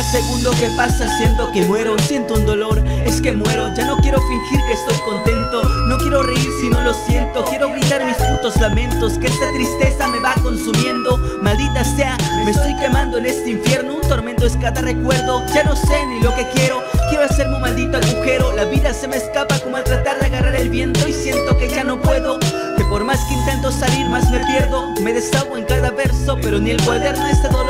cada segundo que pasa siento que muero Siento un dolor, es que muero Ya no quiero fingir que estoy contento. No quiero reír si no lo siento Quiero gritar mis putos lamentos. Que esta tristeza me va consumiendo Maldita sea, me estoy quemando en este infierno. Un tormento es cada recuerdo Ya no sé ni lo que quiero. Quiero hacerme un maldito agujero La vida se me escapa como al tratar de agarrar el viento Y siento que ya no puedo. Que por más que intento salir más me pierdo. Me desahogo en cada verso Pero ni el cuaderno este dolor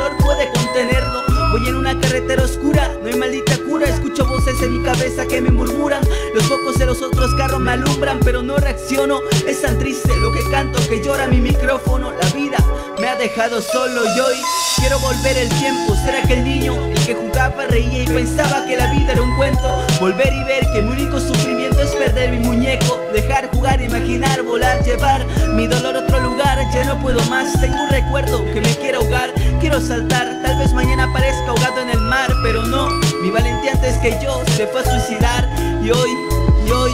en mi cabeza que me murmuran. Los focos de los otros carros me alumbran Pero no reacciono, es tan triste lo que canto Que llora mi micrófono, la vida me ha dejado solo y hoy quiero volver el tiempo. Ser aquel niño, el que jugaba, reía y pensaba que la vida era un cuento. Volver y ver que mi único sufrimiento es perder mi muñeco. Dejar jugar, imaginar, volar, llevar mi dolor a otro lugar. Ya no puedo más, tengo un recuerdo que me quiere ahogar. Quiero saltar, tal vez mañana aparezca ahogado en el mar Pero no, mi valentía antes que yo se fue a suicidar Y hoy, y hoy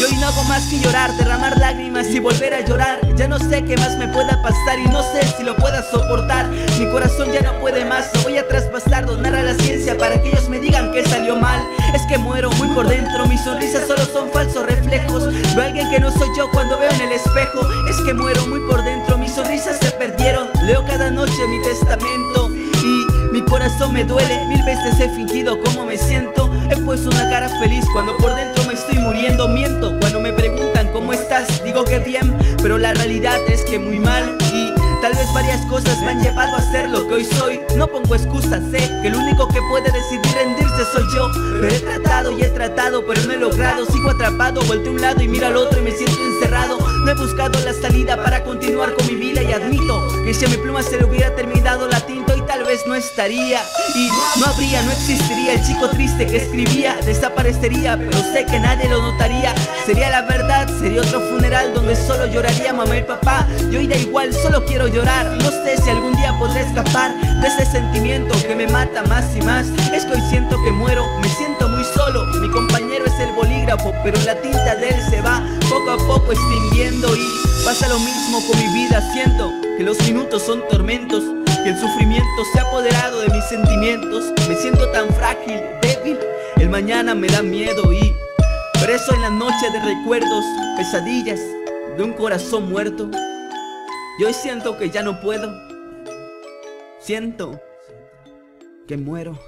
y hoy no hago más que llorar, derramar lágrimas y volver a llorar. Ya no sé qué más me pueda pasar y no sé si lo pueda soportar. Mi corazón ya no puede más, lo voy a traspasar, donar a la ciencia Para que ellos me digan que salió mal. Es que muero muy por dentro, mis sonrisas solo son falsos reflejos. Veo alguien que no soy yo cuando veo en el espejo. Es que muero muy por dentro, mis sonrisas se perdieron. Leo cada noche mi testamento corazón me duele, mil veces he fingido cómo me siento. He puesto una cara feliz cuando por dentro me estoy muriendo. Miento cuando me preguntan cómo estás, digo que bien Pero la realidad es que muy mal y Tal vez varias cosas me han llevado a ser lo que hoy soy. No pongo excusas, sé que el único que puede decidir rendirse soy yo Pero he tratado y he tratado, pero no he logrado. Sigo atrapado, volteo a un lado y miro al otro y me siento encerrado. No he buscado la salida para continuar con mi vida y admito Que si a mi pluma se le hubiera terminado la tinta no estaría Y no habría, no existiría. El chico triste que escribía Desaparecería, pero sé que nadie lo notaría. Sería la verdad, sería otro funeral donde solo lloraría mamá y papá. Yo iré igual, solo quiero llorar. No sé si algún día podré escapar de ese sentimiento que me mata más y más. Es que hoy siento que muero, me siento muy solo. Mi compañero es el bolígrafo, pero la tinta de él se va poco a poco extinguiendo. Y pasa lo mismo con mi vida, siento que los minutos son tormentos Que el sufrimiento se ha apoderado de mis sentimientos Me siento tan frágil, débil, el mañana me da miedo y Preso en la noche de recuerdos, pesadillas de un corazón muerto y hoy siento que ya no puedo. Siento que muero.